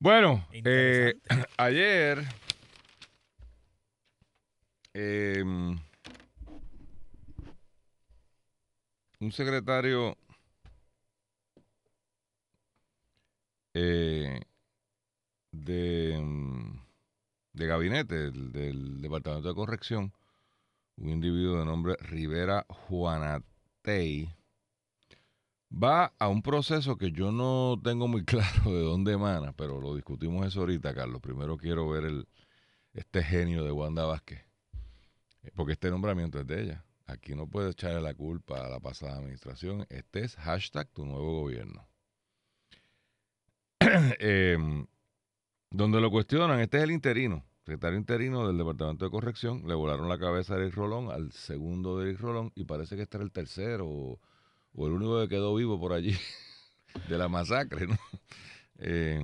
Bueno, eh, ayer em, un secretario eh, de, de gabinete del, del Departamento de Corrección, un individuo de nombre Rivera Juanatey, va a un proceso que yo no tengo muy claro de dónde emana, pero lo discutimos eso ahorita, Carlos. Primero quiero ver el, este genio de Wanda Vázquez, eh, porque este nombramiento es de ella. Aquí no puedes echarle la culpa a la pasada administración. Este es hashtag tu nuevo gobierno. Em, donde lo cuestionan, este es el interino, secretario interino del Departamento de Corrección. Le volaron la cabeza a Eric Rolón, al segundo de Eric Rolón, y parece que este era el tercero o, el único que quedó vivo por allí de la masacre, ¿no? Eh,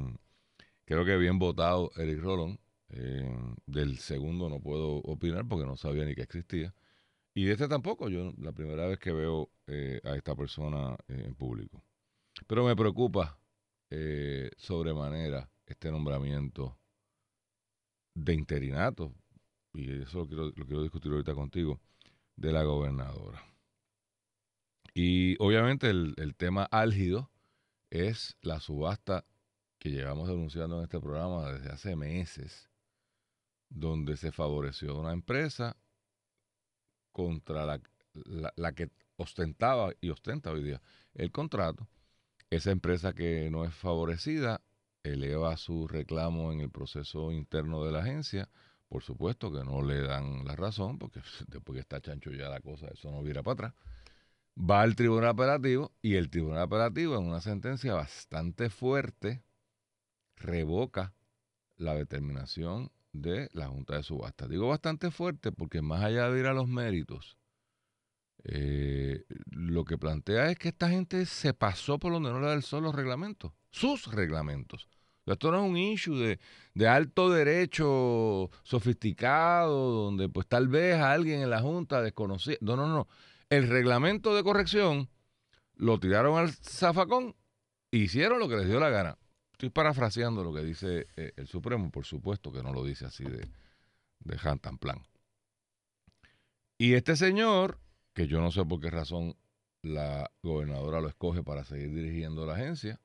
creo que bien votado Eric Rolón. Eh, del segundo no puedo opinar porque no sabía ni que existía. Y de este tampoco, yo la primera vez que veo eh, a esta persona en público. Pero me preocupa sobremanera este nombramiento de interinato, y eso lo quiero, lo quiero discutir ahorita contigo, de la gobernadora. Y obviamente el, tema álgido es la subasta que llevamos denunciando en este programa desde hace meses, donde se favoreció una empresa contra la, la, la que ostentaba y ostenta hoy día el contrato. Esa empresa que no es favorecida eleva su reclamo en el proceso interno de la agencia. Por supuesto que no le dan la razón, porque después que está chancho ya la cosa, eso no vira para atrás. Va al tribunal operativo y el tribunal operativo, en una sentencia bastante fuerte, revoca la determinación de la Junta de Subasta. Digo bastante fuerte porque más allá de ir a los méritos, eh, lo que plantea es que esta gente se pasó por donde no le da el sol los reglamentos, sus reglamentos. Esto no es un issue de, de, alto derecho sofisticado, donde pues tal vez alguien en la Junta desconocía. No, no, no. El reglamento de corrección lo tiraron al zafacón e hicieron lo que les dio la gana. Estoy parafraseando lo que dice eh, el Supremo, por supuesto que no lo dice así de, de Hantan Plan. Y este señor, que yo no sé por qué razón la gobernadora lo escoge para seguir dirigiendo la agencia,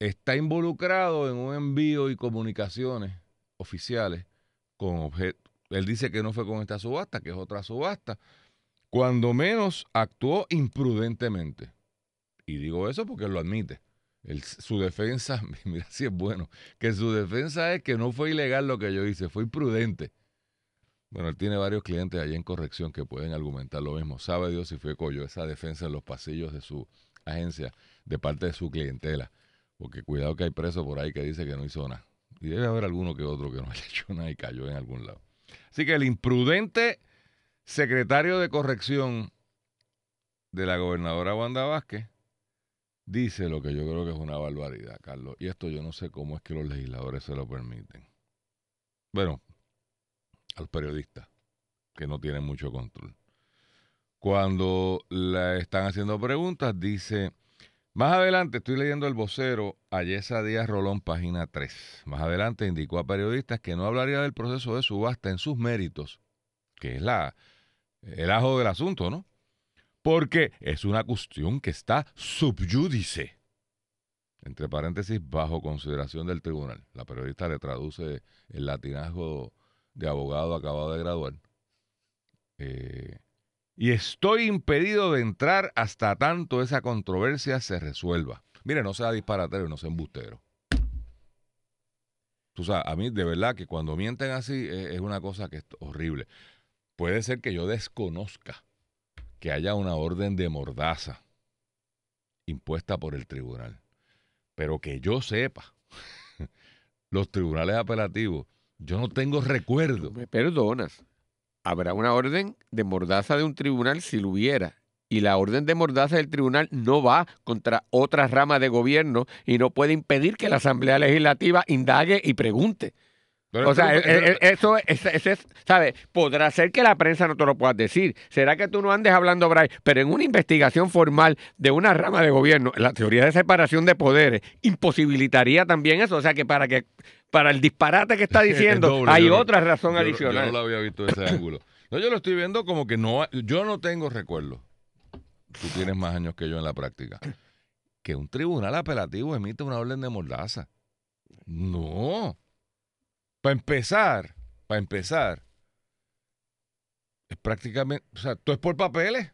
está involucrado en un envío y comunicaciones oficiales con objeto. Él dice que no fue con esta subasta, que es otra subasta. Cuando menos actuó imprudentemente. Y digo eso porque lo admite. Su defensa, mira si es bueno, que su defensa es que no fue ilegal lo que yo hice, fue imprudente. Bueno, él tiene varios clientes allí en corrección que pueden argumentar lo mismo. Sabe Dios si fue Coyo esa defensa en los pasillos de su agencia de parte de su clientela. Porque cuidado que hay presos por ahí que dice que no hizo nada. Y debe haber alguno que otro que no haya hecho nada y cayó en algún lado. Así que el imprudente secretario de corrección de la gobernadora Wanda Vázquez dice lo que yo creo que es una barbaridad, Carlos. Y esto yo no sé cómo es que los legisladores se lo permiten. Bueno, a los periodistas, que no tienen mucho control. Cuando le están haciendo preguntas, dice, más adelante, estoy leyendo el vocero Ayesa Díaz Rolón, página 3. Más adelante indicó a periodistas que no hablaría del proceso de subasta en sus méritos, que es la, el ajo del asunto, ¿no? Porque es una cuestión que está subyúdice. Entre paréntesis, bajo consideración del tribunal. La periodista le traduce el latinazgo de abogado acabado de graduar. Eh, y estoy impedido de entrar hasta tanto esa controversia se resuelva. Mire, no sea disparatero no sea embustero. Tú sabes, a mí de verdad que cuando mienten así es, es una cosa que es horrible. Puede ser que yo desconozca que haya una orden de mordaza impuesta por el tribunal. Pero que yo sepa, los tribunales apelativos, yo no tengo recuerdo. Me perdonas. Habrá una orden de mordaza de un tribunal si lo hubiera. Y la orden de mordaza del tribunal no va contra otra rama de gobierno y no puede impedir que la Asamblea Legislativa indague y pregunte. O sea, esto- e- e- eso, ese- ese es, ¿sabes? Podrá ser que la prensa no te lo puedas decir. Será que tú no andes hablando, Bray, pero en una investigación formal de una rama de gobierno, la teoría de separación de poderes imposibilitaría también eso. O sea, que para que para el disparate que está Es diciendo, doble, hay otra razón yo adicional. Yo no lo había visto de ese ángulo. No, yo lo estoy viendo como que no. Yo no tengo recuerdo. Tú tienes más años que yo en la práctica. Que un tribunal apelativo emite una orden de mordaza. No. Para empezar, para empezar, es prácticamente. O sea, todo es por papeles.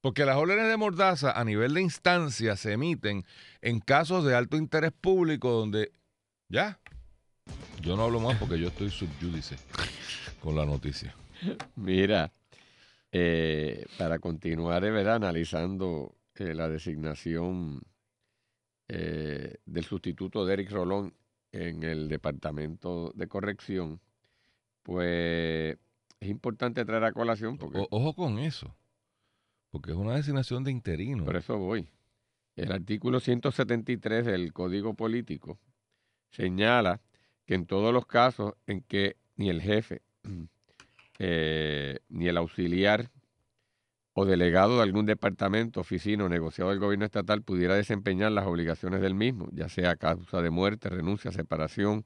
Porque las órdenes de mordaza a nivel de instancia se emiten en casos de alto interés público donde. Ya. Yo no hablo más porque yo estoy subyúdice con la noticia. Mira, eh, para continuar, eh, ¿verdad? analizando eh, la designación del sustituto de Eric Rolón en el Departamento de Corrección, pues es importante traer a colación, porque O- ojo con eso. Porque es una designación de interino. por eso voy. El artículo 173 del Código Político señala que en todos los casos en que ni el jefe, eh, ni el auxiliar o delegado de algún departamento, oficina o negociado del gobierno estatal pudiera desempeñar las obligaciones del mismo, ya sea causa de muerte, renuncia, separación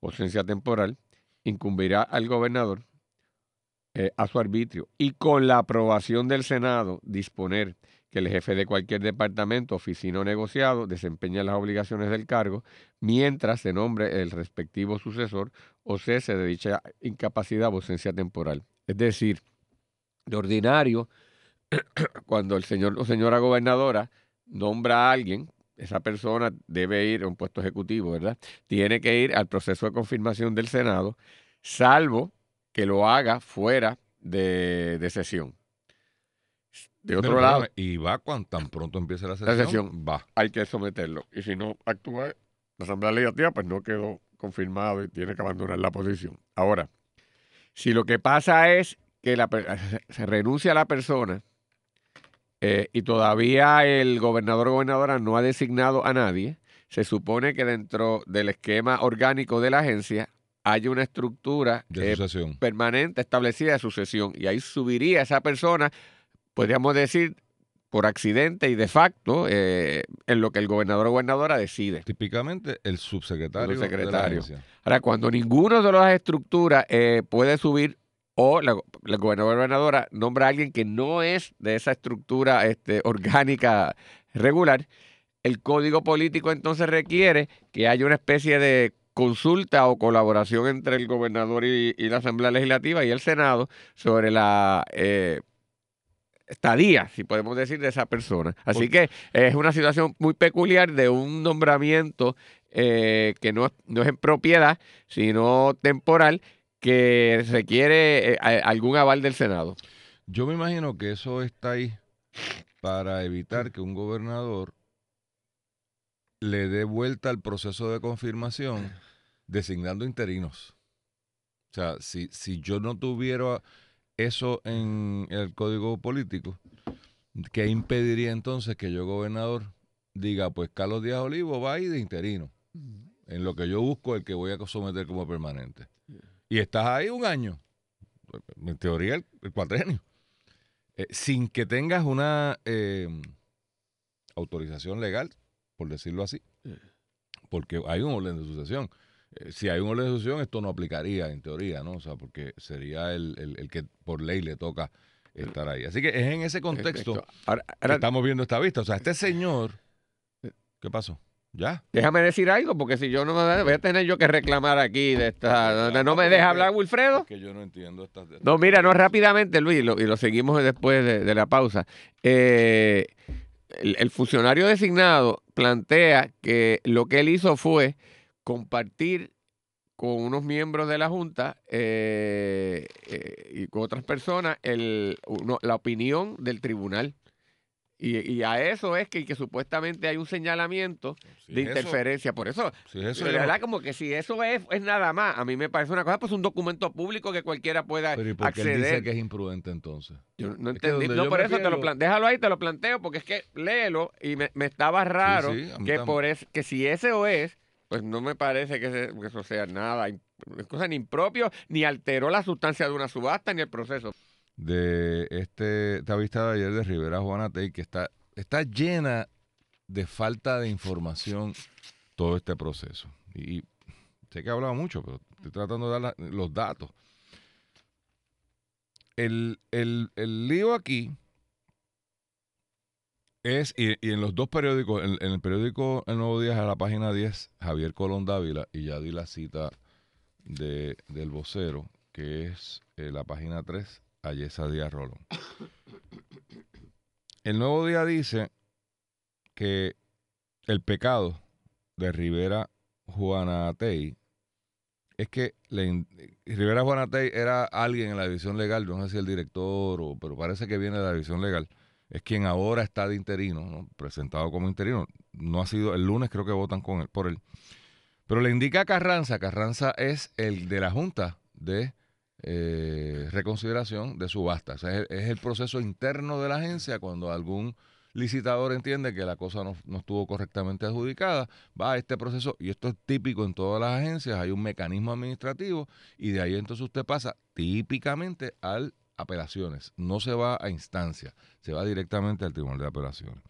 ausencia temporal, incumbirá al gobernador eh, a su arbitrio y con la aprobación del Senado disponer que el jefe de cualquier departamento, oficina o negociado desempeñe las obligaciones del cargo mientras se nombre el respectivo sucesor o cese de dicha incapacidad o ausencia temporal. Es decir, de ordinario, cuando el señor o señora gobernadora nombra a alguien, esa persona debe ir a un puesto ejecutivo, ¿verdad? Tiene que ir al proceso de confirmación del Senado, salvo que lo haga fuera de, de sesión. De otro Pero, lado, Y va cuando tan pronto empiece la La sesión. sesión. Va. hay que someterlo. Y si no actúa la Asamblea Legislativa, pues no quedó confirmado y tiene que abandonar la posición. Ahora, si lo que pasa es que la, se renuncia a la persona eh, y todavía el gobernador o gobernadora no ha designado a nadie, se supone que dentro del esquema orgánico de la agencia hay una estructura De eh, permanente establecida de sucesión y ahí subiría esa persona, podríamos decir, por accidente y de facto, eh, en lo que el gobernador o gobernadora decide. Típicamente el subsecretario. El de la subsecretario. agencia. Ahora, cuando ninguno de las estructuras eh, puede subir o la, la gobernadora nombra a alguien que no es de esa estructura este, orgánica regular, el código político entonces requiere que haya una especie de consulta o colaboración entre el gobernador y, y la Asamblea Legislativa y el Senado sobre la eh, estadía, si podemos decir, de esa persona. Así que es una situación muy peculiar de un nombramiento eh, que no, no es en propiedad, sino temporal, que requiere eh, algún aval del Senado. Yo me imagino que eso está ahí para evitar que un gobernador le dé vuelta al proceso de confirmación designando interinos. O sea, si, si yo no tuviera eso en el código político, ¿qué impediría entonces que yo, gobernador, diga, pues Carlos Díaz Olivo va ahí de interino, en lo que yo busco el que voy a someter como permanente? Y estás ahí un año, en teoría el, el cuatrenio, eh, sin que tengas una eh, autorización legal, por decirlo así, porque hay un orden de sucesión. Eh, si hay un orden de sucesión, esto no aplicaría en teoría, ¿no? O sea, porque sería el, el- el que por ley le toca estar ahí. Así que es en ese contexto. Ahora, que estamos viendo esta vista. O sea, este señor, ¿qué pasó? ¿Ya? déjame decir algo, porque si yo no me voy a tener yo que reclamar aquí de esta. ¿No me deja hablar, Wilfredo? Es que yo no entiendo estas... No, mira, no rápidamente, Luis, y lo, y lo seguimos después de, de la pausa. Eh, el, el funcionario designado plantea que lo que él hizo fue compartir con unos miembros de la Junta eh, eh, y con otras personas el, uno- la opinión del tribunal. Y, y a eso es que, que supuestamente hay un señalamiento Si de eso- interferencia. Por eso, si yo no- verdad, como que si eso es, es nada más, a mí me parece una cosa, pues un documento público que cualquiera pueda Pero ¿y por qué él dice que es imprudente entonces? Yo no Es entendí. No, por eso te lo pierdo- plan- déjalo ahí, te lo planteo, porque es que léelo y me, me estaba raro sí, que también. por es, que si ese o es, pues no me parece que, eso sea nada, cosa ni impropio, ni alteró la sustancia de una subasta ni el proceso. De este, esta vista de ayer de Rivera Juanate, que está, está llena de falta de información todo este proceso. Y sé que he hablado mucho, pero estoy tratando de dar los datos. El, el, el lío aquí es, y, en los dos periódicos, en, el periódico El Nuevo Día, a la página 10, Javier Colón Dávila, y ya di la cita de, del vocero, que es eh, la página 3, Ayesa Díaz Rolón. El Nuevo Día dice que el pecado de Rivera Juanatey es que Rivera Juanatey era alguien en la división legal, no sé si el director, o, pero parece que viene de la división legal es quien ahora está de interino, presentado como interino. No ha sido, el lunes creo que votan con él, por él. Pero le indica a Carranza, Carranza es el de la Junta de eh, Reconsideración de Subasta. Es, el proceso interno de la agencia cuando algún licitador entiende que la cosa no, no, estuvo correctamente adjudicada, va a este proceso, y esto es típico en todas las agencias, hay un mecanismo administrativo, y de ahí entonces usted pasa típicamente al apelaciones, no se va a instancia, se va directamente al Tribunal de Apelaciones.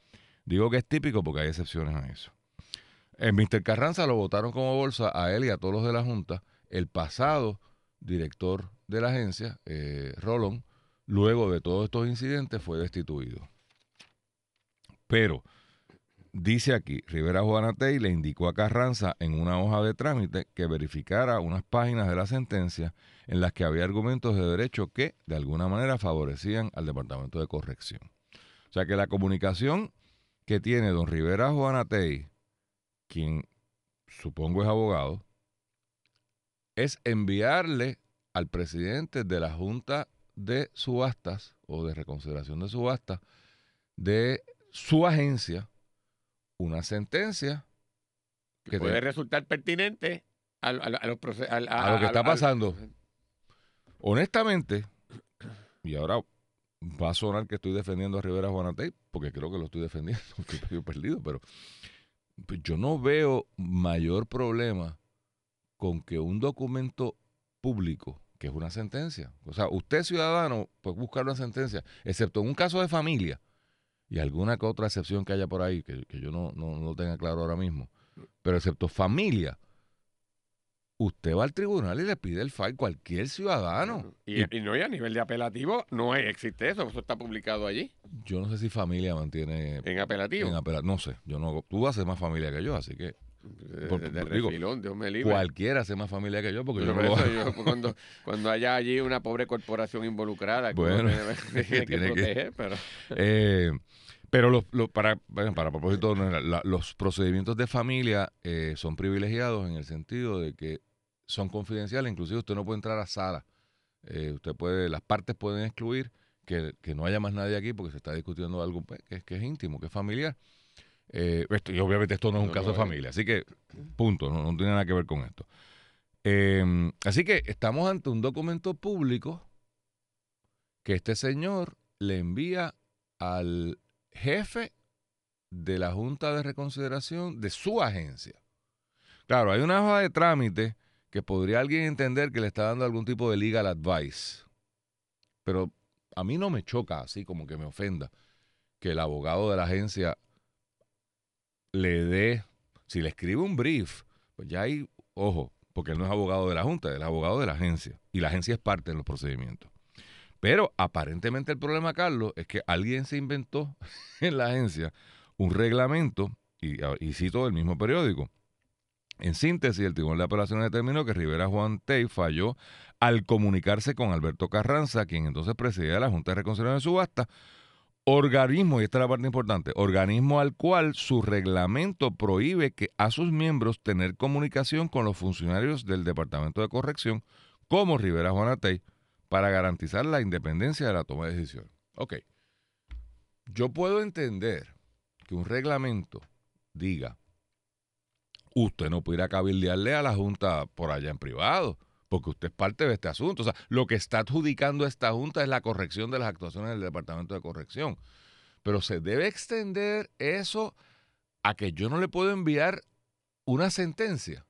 Digo que es típico porque hay excepciones a eso. En Mr. Carranza lo votaron como bolsa a él y a todos los de la Junta. El pasado director de la agencia, eh, Rolón, luego de todos estos incidentes fue destituido. Pero Dice aquí, Rivera Juanatey le indicó a Carranza en una hoja de trámite que verificara unas páginas de la sentencia en las que había argumentos de derecho que, de alguna manera, favorecían al Departamento de Corrección. O sea que la comunicación que tiene don Rivera Juanatey, quien supongo es abogado, es enviarle al presidente de la Junta de Subastas o de Reconsideración de Subastas de su agencia una sentencia que puede resultar pertinente a, lo que está pasando. Honestamente, y ahora va a sonar que estoy defendiendo a Rivera Juanatey, porque creo que lo estoy defendiendo, que estoy perdido, pero pues, yo no veo mayor problema con que un documento público, que es una sentencia, o sea, usted ciudadano puede buscar una sentencia, excepto en un caso de familia, y alguna que otra excepción que haya por ahí, que, yo no, no, tenga claro ahora mismo, pero excepto familia, usted va al tribunal y le pide el file cualquier ciudadano. Y, no, hay a nivel de apelativo no existe eso, eso está publicado allí. Yo no sé si familia mantiene... En apelativo. En no sé, yo no, tú haces más familia que yo, así que... de, Cualquiera hace más familia que yo, porque yo, cuando, cuando haya allí una pobre corporación involucrada, bueno, que tiene, que proteger, pero... Eh, pero para, para propósito, los procedimientos de familia eh, son privilegiados en el sentido de que son confidenciales, inclusive usted no puede entrar a sala. Eh, usted puede, las partes pueden excluir que, no haya más nadie aquí porque se está discutiendo algo pues, que, que, es íntimo, que es familiar. Eh, y obviamente esto no es un caso de familia, así que punto, no, tiene nada que ver con esto. Em, así que estamos ante un documento público que este señor le envía al jefe de la Junta de Reconsideración de su agencia. Claro, hay una hoja de trámite que podría alguien entender que le está dando algún tipo de legal advice. Pero a mí no me choca así como que me ofenda que el abogado de la agencia le dé, si le escribe un brief, pues ya hay, ojo, porque él no es abogado de la Junta, él es abogado de la agencia. Y la agencia es parte de los procedimientos. Pero aparentemente el problema, Carlos, es que alguien se inventó en la agencia un reglamento, y, y cito el mismo periódico. En síntesis, el Tribunal de Apelaciones determinó que Rivera Juan Tey falló al comunicarse con Alberto Carranza, quien entonces presidía la Junta de Reconciliación de Subasta, organismo, y esta es la parte importante, organismo al cual su reglamento prohíbe que a sus miembros tener comunicación con los funcionarios del Departamento de Corrección, como Rivera Juanatey, para garantizar la independencia de la toma de decisiones. Ok. Yo puedo entender que un reglamento diga, usted no pudiera cabildearle a la Junta por allá en privado, porque usted es parte de este asunto. O sea, lo que está adjudicando esta Junta es la corrección de las actuaciones del Departamento de Corrección. Pero se debe extender eso a que yo no le puedo enviar una sentencia.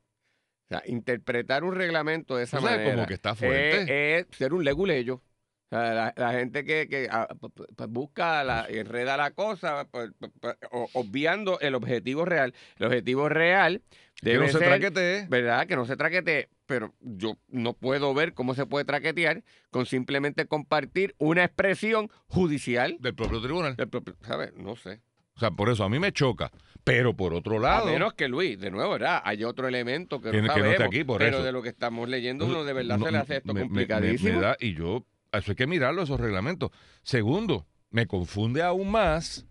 O sea, interpretar un reglamento de esa manera como que está fuerte. es, es ser un leguleyo. O sea, la, la gente que, que, ah, pues busca, la, enreda la cosa, pues, pues, pues, obviando el objetivo real. El objetivo real Que debe no se ser, traquetee. ¿verdad? Que no se traquetee. Pero yo no puedo ver cómo se puede traquetear con simplemente compartir una expresión judicial. del propio tribunal. del propio- ¿Sabes? No sé. O sea, por eso a mí me choca. Pero por otro A lado, menos que Luis, de nuevo, ¿verdad? Hay otro elemento que, no que no esté sabemos, aquí, por pero eso. de lo que estamos leyendo, no- uno de verdad no- se le hace esto me- me- me- complicadísimo. me da- y yo, eso hay que mirarlo, esos reglamentos. Segundo, me confunde aún más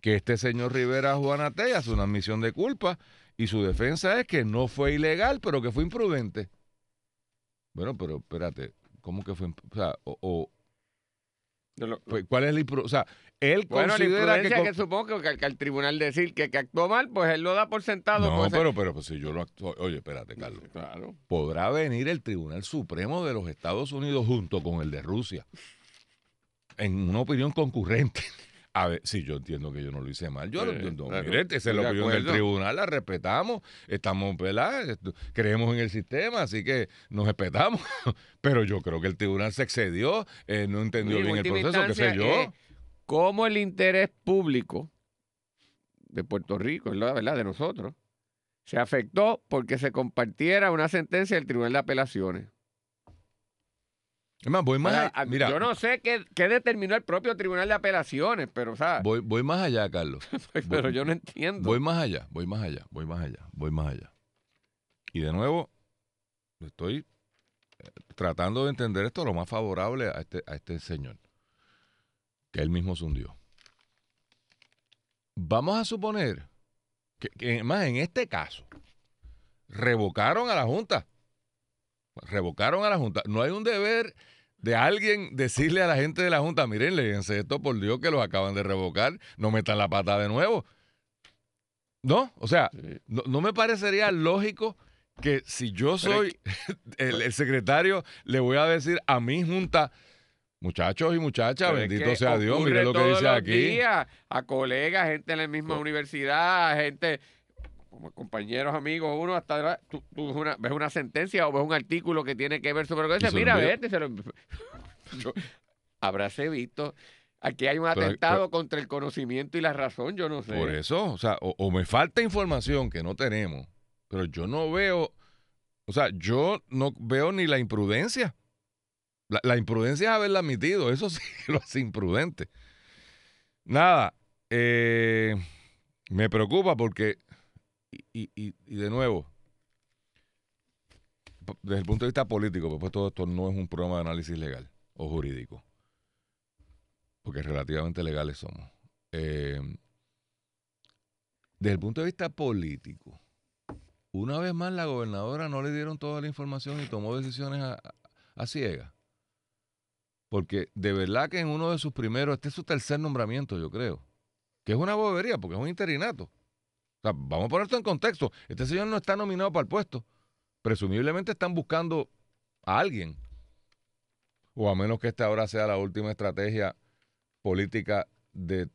que este señor Rivera Juanate hace una admisión de culpa y su defensa es que no fue ilegal, pero que fue imprudente. Bueno, pero espérate, ¿cómo que fue? O sea, o, pues, ¿cuál es la impru- O sea, él bueno, la considera imprudencia que, con- supongo que, al- que al tribunal decir que, que actuó mal, pues él lo da por sentado. No, pues, pero, pero pues, si yo lo actúo... Oye, espérate, Carlos. Claro. podrá venir el Tribunal Supremo de los Estados Unidos junto con el de Rusia en una opinión concurrente. A ver, sí, yo entiendo que yo no lo hice mal. Yo lo entiendo. claro, Mire, esa es la opinión del acuerdo. tribunal, la respetamos, estamos. Esto- Creemos en el sistema, así que nos respetamos. Pero yo creo que el tribunal se excedió, eh, no entendió bien el proceso, qué sé yo. es cómo el interés público de Puerto Rico, la verdad, de nosotros, se afectó porque se compartiera una sentencia del Tribunal de Apelaciones. Es más, voy más allá. a- Mira, yo no sé qué, qué determinó el propio Tribunal de Apelaciones, pero, o sea, voy, voy más allá, Carlos. pero yo no entiendo. Voy más allá, voy más allá, voy más allá, voy más allá. Y de nuevo, estoy eh, tratando de entender esto lo más favorable a este, a este señor, que él mismo se hundió. Vamos a suponer que, que más en este caso, revocaron a la Junta. Revocaron a la Junta. No hay un deber de alguien decirle a la gente de la Junta, miren, léense esto por Dios que los acaban de revocar, no metan la pata de nuevo. No, o sea, Sí. no, no me parecería lógico que si yo soy el, el secretario, le voy a decir a mi junta, muchachos y muchachas, Pero bendito sea Dios, ocurre mire lo que dice aquí. días, a colegas, gente en la misma universidad, gente, como compañeros, amigos, uno hasta tú, tú ves, una, ves una sentencia o ves un artículo que tiene que ver sobre lo que dice, mira, vete, se lo Yo- habráse visto. Aquí hay un Pero- atentado contra el conocimiento y la razón, yo no sé. Por eso, o sea, o, o me falta información que no tenemos, pero yo no veo, o sea, yo no veo ni la imprudencia. La, la imprudencia es haberla admitido, eso sí lo hace imprudente. Nada, eh, me preocupa porque, y, y- y- de nuevo, desde el punto de vista político, pues todo esto no es un programa de análisis legal o jurídico, porque relativamente legales somos. Eh, desde el punto de vista político, una vez más la gobernadora no le dieron toda la información y tomó decisiones a, a- a ciegas. Porque de verdad que en uno de sus primeros, este es su tercer nombramiento, yo creo, que es una bobería, porque es un interinato. Sea, vamos a poner esto en contexto. Este señor no está nominado para el puesto. Presumiblemente están buscando a alguien. O a menos que esta ahora sea la última estrategia política de,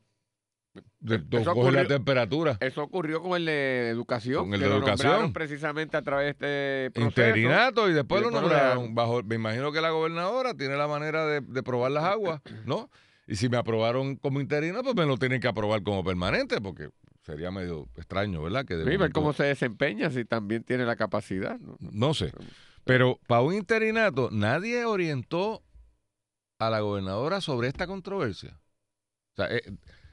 de, Eso coger la ocurrió- temperatura. Eso ocurrió con el de educación. Con el que de lo educación. nombraron precisamente a través de este proceso. interinato y después y lo después lo nombraron bajo me imagino que la gobernadora tiene la manera de, de probar las aguas no y si me aprobaron como interino pues me lo tienen que aprobar como permanente porque sería medio extraño verdad que de Sí, ver momento- cómo se desempeña, si también tiene la capacidad. ¿no? no sé pero para un interinato nadie orientó a la gobernadora sobre esta controversia o sea eh,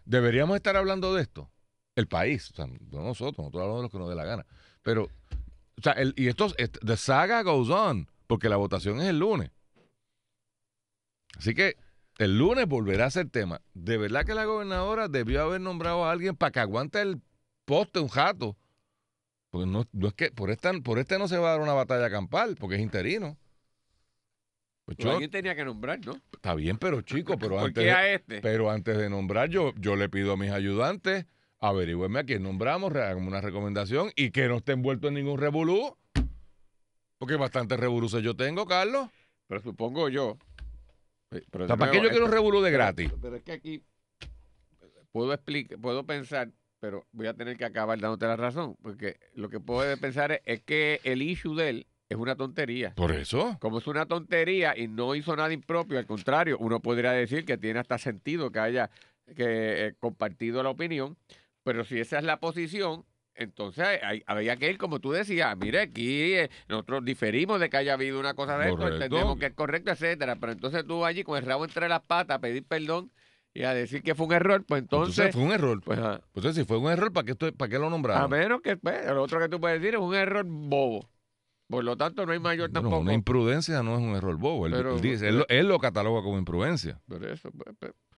deberíamos estar hablando de esto el país o sea no nosotros nosotros hablamos de lo que nos dé la gana pero o sea, el- y esto, est- the saga goes on, porque la votación es el lunes. Así que el lunes volverá a ser tema. De verdad que la gobernadora debió haber nombrado a alguien para que aguante el poste un jato. Porque no, no es que por esta, por este no se va a dar una batalla campal, porque es interino. Pues yo- alguien tenía que nombrar, ¿no? está bien, pero chico, pero ¿Por antes, qué de, a este? pero antes de nombrar, yo, yo le pido a mis ayudantes, averigüenme a quién nombramos, háganme una recomendación y que no esté envuelto en ningún revolú. Porque bastante revolú yo tengo, Carlos. Pero supongo yo. Eh, Pero O de sea, ¿Para qué yo quiero un esto- revolú de pero- gratis? Pero, es que aquí puedo explicar, puedo pensar pero voy a tener que acabar dándote la razón, porque lo que puedo pensar es, es que el issue de él es una tontería. Por eso. Como es una tontería y no hizo nada impropio, al contrario, uno podría decir que tiene hasta sentido que haya que, eh, compartido la opinión, pero si esa es la posición, entonces hay- había que ir, como tú decías, mire, aquí eh, nosotros diferimos de que haya habido una cosa de esto, Correcto. entendemos que es correcto, etcétera, pero entonces tú allí con el rabo entre las patas a pedir perdón y a decir que fue un error, pues Entonces, entonces, fue un error. pues ah, Entonces, si fue un error, ¿para qué, esto- para qué lo a nombraron? menos que pues, lo otro que tú puedes decir es un error bobo. Por lo tanto, no hay mayor Bueno, tampoco. una imprudencia no es un error bobo. Él, Pero- él dice, él, lo- él lo cataloga como imprudencia. Por eso, pues, pues,